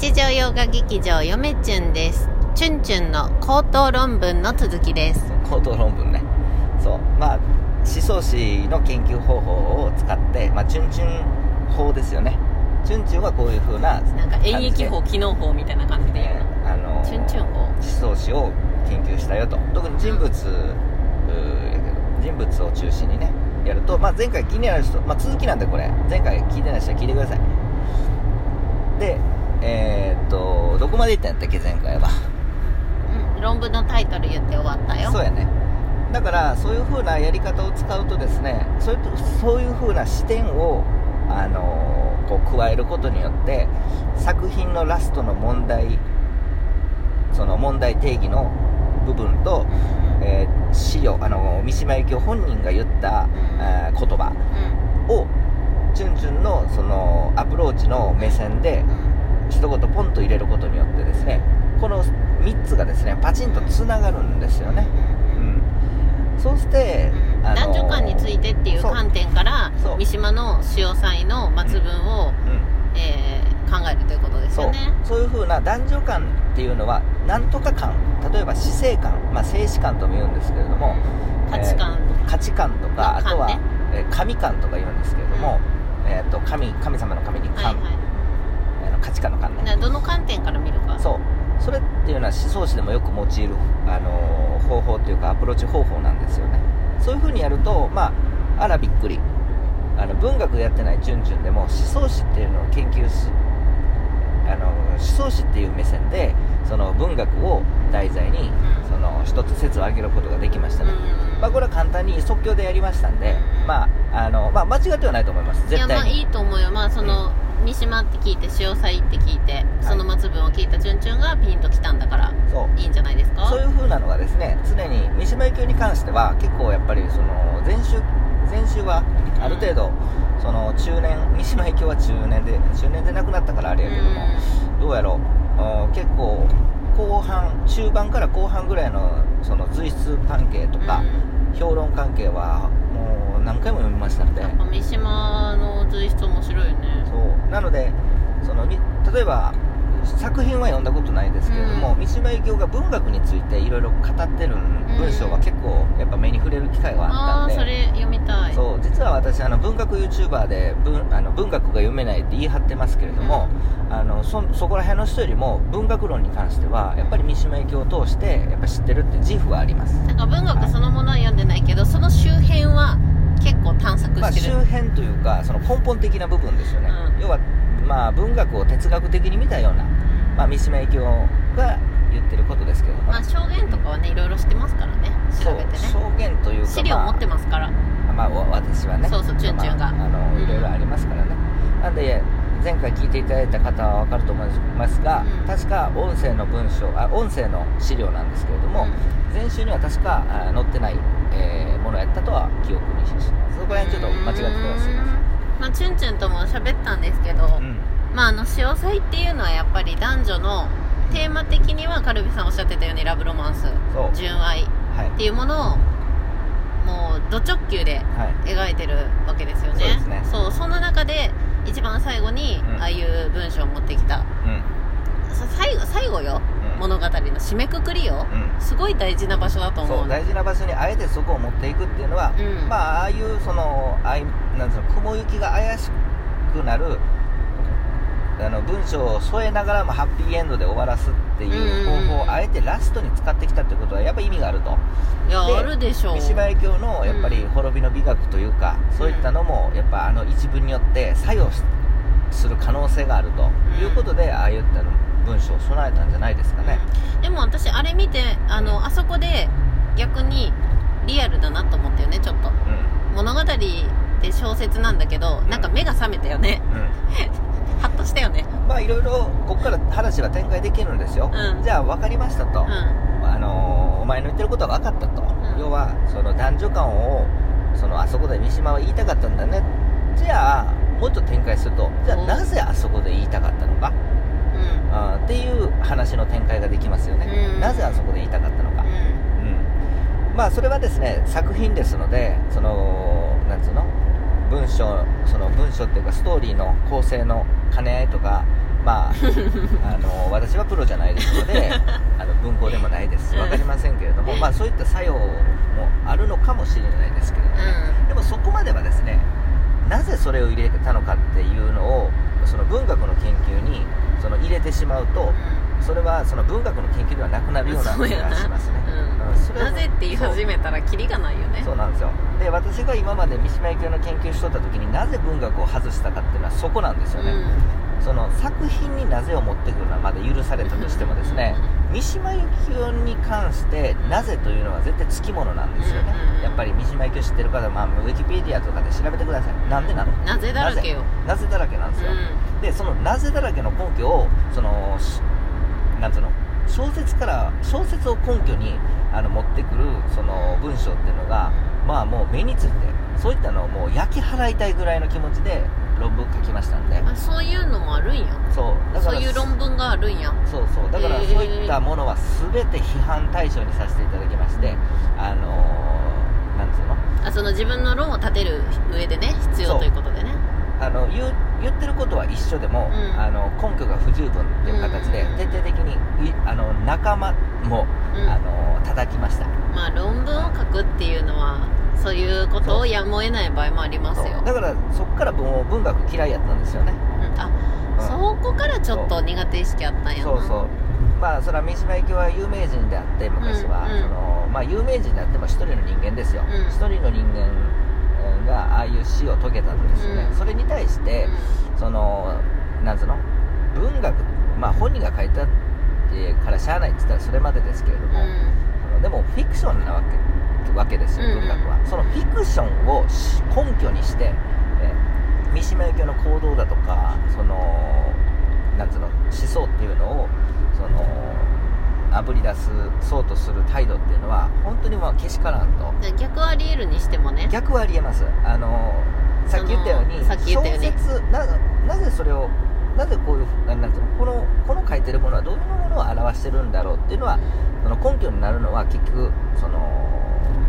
日常洋画劇場よめちゅんです。チュンチュンの口頭論文の続きです。口頭論文ね。そう。まあ思想史の研究方法を使って、まあ、チュンチュン法ですよね。チュンチュンはこういう風ななんか演疫法機能法みたいな感じで言うの？あのチュンチュン法。思想史を研究したよと。特に人物人物を中心にねやると、まあ、前回気になる人、まあ、続きなんでこれ。前回聞いてない人は聞いてください。でえーっとどこまでいったんやったっけ前回は。うん論文のタイトル言って終わったよ。そうやね。だからそういう風なやり方を使うとですねそういうそういう風な視点を、あのーこう加えることによって作品のラストの問題その問題定義の部分と、えー資料あの三島由紀夫本人が言った、あー言葉うん。をチュンチュンのそのアプローチの目線でうん一言ポンと入れることによってですねこの3つがですねパチンとつながるんですよね、うん、そうして、うんあの男女間についてっていう観点から三島の潮祭の末分を、うん。えー考えるということですよね。そう。いう風な男女間っていうのはなんとか感例えば死生観、まあ、生死観とも言うんですけれども価値観。えー価値観とかあとは、観ねえー神観とか言うんですけれども、えー、と神神様の神にはい観、はあの価値観の観ねいなどの観点から見るかそれっていうのは思想史でもよく用いる、あのー方法というかアプローチ方法なんですよね。そういう風にやるとまああらびっくり。あの文学でやってないチュンチュンでも思想史っていうのを研究すあの思想史っていう目線でその文学を題材にその一つ説を挙げることができましたね、うん。まあ、これは簡単に即興でやりましたんで、まああのまあ、間違ってはないと思います。いや絶対に。まあいいと思うよ。まあその、三島って聞いて潮祭って聞いてその末分を聞いたチュンチュンがピンときたんだからそう。いいんじゃないですか？そういう風なのがですね常に三島由紀夫に関しては結構やっぱりその前週前週はある程度その中年三島由紀夫は中年で中年で亡くなったからあれやけども、どうやろううん結構後半中盤から後半ぐらいのその随筆関係とか、評論関係は何回も読みましたんで。やっぱ三島の随筆面白いよね。そう。なのでそのみ例えば作品は読んだことないですけれども、うん。三島由紀夫が文学についていろいろ語ってる文章は結構やっぱ目に触れる機会があったんで、れ読みたい。そう。実は私あの文学 YouTuber で文あの文学が読めないって言い張ってますけれども、あのそそこら辺の人よりも文学論に関してはやっぱり三島由紀夫を通してやっぱ知ってるって自負はあります、なんか文学そのものは読んでないけどその周辺は結構探索まあ、してる、周辺というかその根本的な部分ですよね、うん。要は、まあ、文学を哲学的に見たような、まあ、三島由紀夫が言ってることですけども、まあ証言とかはねいろいろ知ってますからね。調べてね。証言というか資料持ってますから、まあ、まあ、わ私はね。そうそうチュンチュンが。まあ、あのうんいろいろありますからね、なんで前回聞いていただいた方は分かると思いますが、うん。確か音声の文章あ音声の資料なんですけれども、前週には確かあ載ってない、えーものやったとは記憶にしそこら辺ちょっと間違ってたらすいままあチュンチュンとも喋ったんですけど、せん、うん。まああの潮祭っていうのはやっぱり男女のテーマ的にはカルビさんおっしゃってたようにラブロマンス。純愛。っはい。ていうものをもうド直球ではい。描いてるわけですよね。そうですね。そうそんな中で一番最後にうん。ああいう文章を持ってきた、最後最後よ、うん。物語の締めくくりよ、うん。すごい大事な場所だと思う。そう大事な場所にあえてそこを持っていくっていうのは、うん。まあああいうそのあいなんつうの雲行きが怪しくなるあの文章を添えながらもハッピーエンドで終わらすっていう方法をあえてラストに使ってきたってことはやっぱ意味があると。でいやあるでしょう。三島由紀夫のやっぱり滅びの美学というか、そういったのもやっぱあの一文によって作用しする可能性があるということで、ああいったの文章を備えたんじゃないですかね、でも私あれ見てあのあそこで逆にリアルだなと思ったよねちょっと。うん。物語って小説なんだけどなんか目が覚めたよね。うん。ハッとしたよね。まあいろいろここから話は展開できるんですよ、うん。じゃあ分かりましたと、うん。あのーお前の言ってることは分かったと、ん要はその男女間をそのあそこで三島は言いたかったんだね。じゃあもうちょっと展開すると。じゃあおなぜあそこで言いたかったのか。うん。あーっていう話の展開ができますよね、うん。なぜあそこで言いたかったのか、うん。まあそれはですね作品ですのでそのなんつうの？文章その文章っていうかストーリーの構成の兼ね合いとかまああの私はプロじゃないですので あの文庫でもないです。分かりませんけれども、まあ、そういった作用もあるのかもしれないですけれども、ね。うでもそこまではですねなぜそれを入れたのかっていうのをその文学の研究にその入れてしまうとそれはその文学の研究ではなくなるような気がしますね、うん。なぜって言い始めたらキリがないよね。そうなんですよ。で私が今まで三島由紀夫の研究しとった時になぜ文学を外したかっていうのはそこなんですよね、その作品になぜを持ってくるのはまだ許されたとしてもですね三島由紀夫に関してなぜというのは絶対つきものなんですよね。うんやっぱり三島由紀夫知ってる方は、まあ、ウィキペディアとかで調べてください。なんでなの？なぜだらけよなぜ？だらけなんですよ、うでそのなぜだらけの根拠をそのしなんつうの？小説から小説を根拠にあの持ってくるその文章っていうのがまあもう目についてそういったのをもう焼き払いたいぐらいの気持ちで論文書きましたんで。そういうのもあるんや。そう。だからそういう論文があるんや。そうそう。だからそういったものは全て批判対象にさせていただきましてあのーなんつうの？あその自分の論を立てる上でね必要ということでね。あの言う言ってることは一緒でも、うん。あの根拠が不十分っていう形でうん。徹底的にいあの仲間も、うん。あの叩きました。まあ論文を書くっていうのはそういうことをやむを得ない場合もありますよ。だからそこから文学嫌いやったんですよねそこからちょっと苦手意識あったんやな。そうそう。まあそれは三島由紀夫は有名人であって昔は、うんうん。そのまあ、有名人であっても一人の人間ですよ。うん。一、人の人間がああいう死を遂げたんですよね、うん。それに対して、そのなんつうの？文学まあ本人が書いたってからしゃあないって言ったらそれまでですけれどうん。も、そのでもフィクションなわけわけですようん。文学は、そのフィクションをし根拠にして、え三島由紀夫の行動だとかそのなんつうの思想っていうのをそのあぶり出すそうとする態度っていうのは本当にまあけしからんと。で逆あり得るにしてもね。逆はありえます。あのさっき言ったようにさっき言ったように。小説ななぜそれをなぜこういうななんていうのこのこの書いてるものはどういうものを表してるんだろうっていうのはその根拠になるのは結局その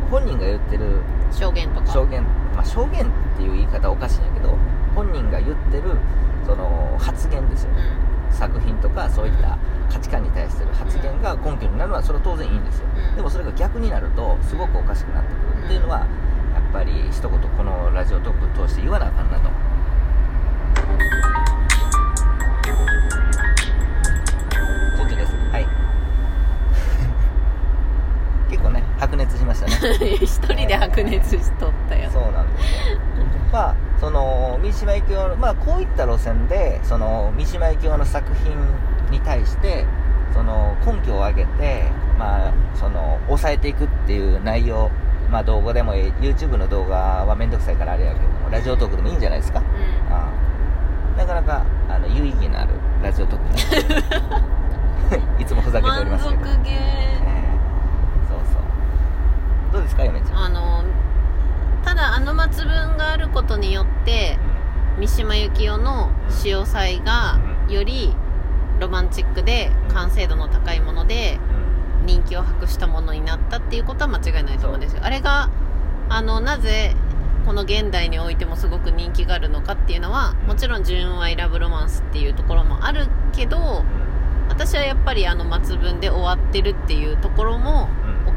本人が言ってる証言とか。証言まあ証言っていう言い方はおかしいんやけど本人が言ってるその発言ですよね。作品とかそういった価値観に対してる発言が根拠になるのはそれは当然いいんですよ。うん。でもそれが逆になるとすごくおかしくなってくる。っていうのはやっぱり一言このラジオトークを通して言わなあかんなと熱しましたね。一人で白熱しとったよ。そうなんですよ。まあその三島由紀夫のまあこういった路線でその三島由紀夫の作品に対してその根拠を挙げてまあその抑えていくっていう内容まあ動画でもええ YouTube の動画は面倒くさいからあれやけどもラジオトークでもいいんじゃないですか？うああ。なかなかあの有意義のあるラジオトークになってる いつもふざんけておりますけど、満足げええそうそうどうですか嫁ちゃんあのただあの末文があることによって三島由紀夫の潮祭がよりロマンチックで完成度の高いものでうん。人気を博したものになったっていうことは間違いないと思うんですよ。あれがあのなぜこの現代においてもすごく人気があるのかっていうのはもちろん純愛ラブロマンスっていうところもあるけど私はやっぱりあの末文で終わってるっていうところも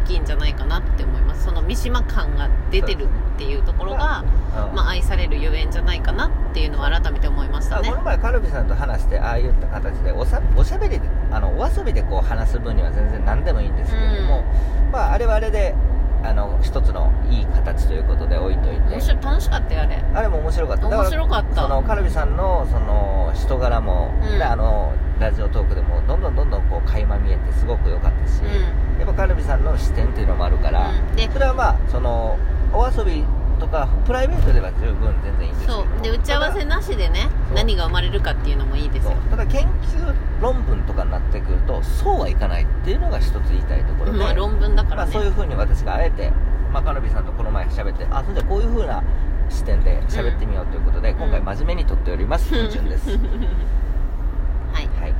きいんじゃないかなって思います。その三島感が出てるっていうところが、うん。まあ、愛されるゆえんじゃないかなっていうのは改めて思いましたね。あこの前カルビさんと話してああいった形でおしゃべりであのお遊びでこう話す分には全然何でもいいんですけれども、まああれはあれであの一つのいい形ということで置いといて。楽しかったよあれ。あれも面白かった。面白かった。そのカルビさんのその人柄も、うん。ねあのラジオトークでもどんどんどんどんこう垣間見えてすごく良かったし、うやっぱカルビさんの視点っていうのもあるから、うん。でそれはまあそのお遊びとかプライベートでは十分全然いいんですけど。そう。で打ち合わせなしでね何が生まれるかっていうのもいいですよ。ただ研究論文とかになってくるとそうはいかないっていうのが一つ言いたいところで、まあ論文だかまあ、らね、そういうふうに私があえて、まあ、カルビさんとこの前喋ってあそれじゃこういうふうな視点で喋ってみようということで、ん。今回真面目に撮っております。うん。順です、はい。はい。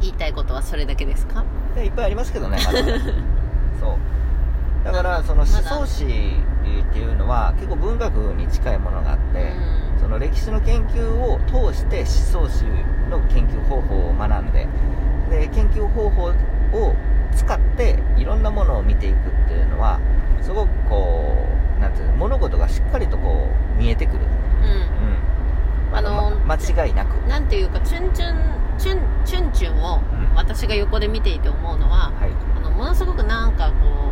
言いたいことはそれだけですか？でいっぱいありますけどねま そう。だからその思想史っていうのは結構文学に近いものがあって、うん、その歴史の研究を通して思想史の研究方法を学んでで研究方法を使っていろんなものを見ていくっていうのはすごくこう何て言うの物事がしっかりとこう見えてくる、うん、うん、あの、ま、間違いなく。なんていうかチュンチュンチュンチュンチュンを私が横で見ていて思うのは、うんはい、あのものすごくなんかこう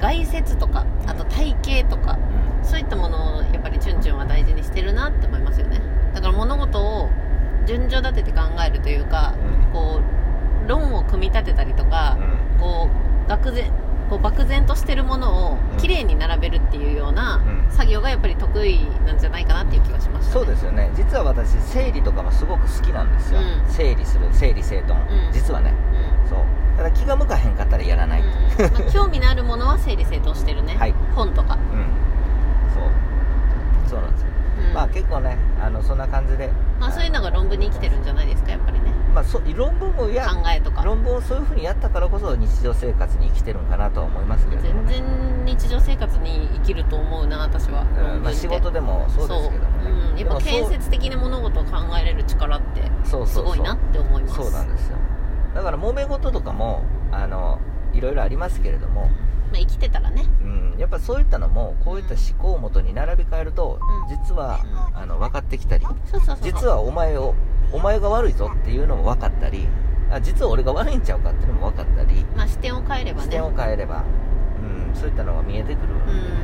外説とかあと体型とかうん。そういったものをやっぱりチュンチュンは大事にしてるなって思いますよね。だから物事を順序立てて考えるというか、うん。こう論を組み立てたりとか、こう愕然こう漠然としてるものをうん。きれいに並べるっていうようなうん。作業がやっぱり得意なんじゃないかなっていう気がしました、ね、そうですよね。実は私整理とかもすごく好きなんですよ、うん。整理する整理整頓、うん。実はねただ気が向かへんかったらやらない、うんうん。まあ、興味のあるものは整理整頓してるね、はい。本とか、そう。そうなんですよ、うん。まあ結構ねあのそんな感じで。まあ、そういうのが論文に生きてるんじゃないですかやっぱりね。まあそ論文もや考えとか。論文をそういうふうにやったからこそ日常生活に生きてるんかなとは思いますけれども、全然日常生活に生きると思うな私はうん。まあ、仕事でもそうですけどもね。そう。うん、やっぱ建設的な物事を考えれる力ってすごいなって思います。そうなんですよだから揉め事とかもあのいろいろありますけれども、まあ、生きてたらね。うん、やっぱそういったのもこういった思考をもとに並び替えると、うん。実は、あの分かってきたり実はお前をお前が悪いぞっていうのも分かったりあ実は俺が悪いんちゃうかっていうのも分かったりまあ視点を変えればね。視点を変えれば、うん、そういったのが見えてくる、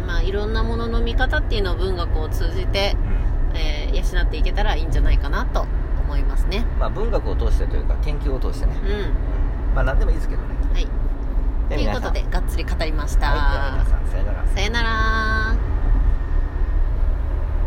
うん。まあいろんなものの見方っていうのを文学を通じて、えー養っていけたらいいんじゃないかなと思いますね。まあ、文学を通してというか研究を通してね、うん。うんまあ何でもいいですけどね。はい。ということでがっつり語りました、はい、では皆さんさよなら。さよなら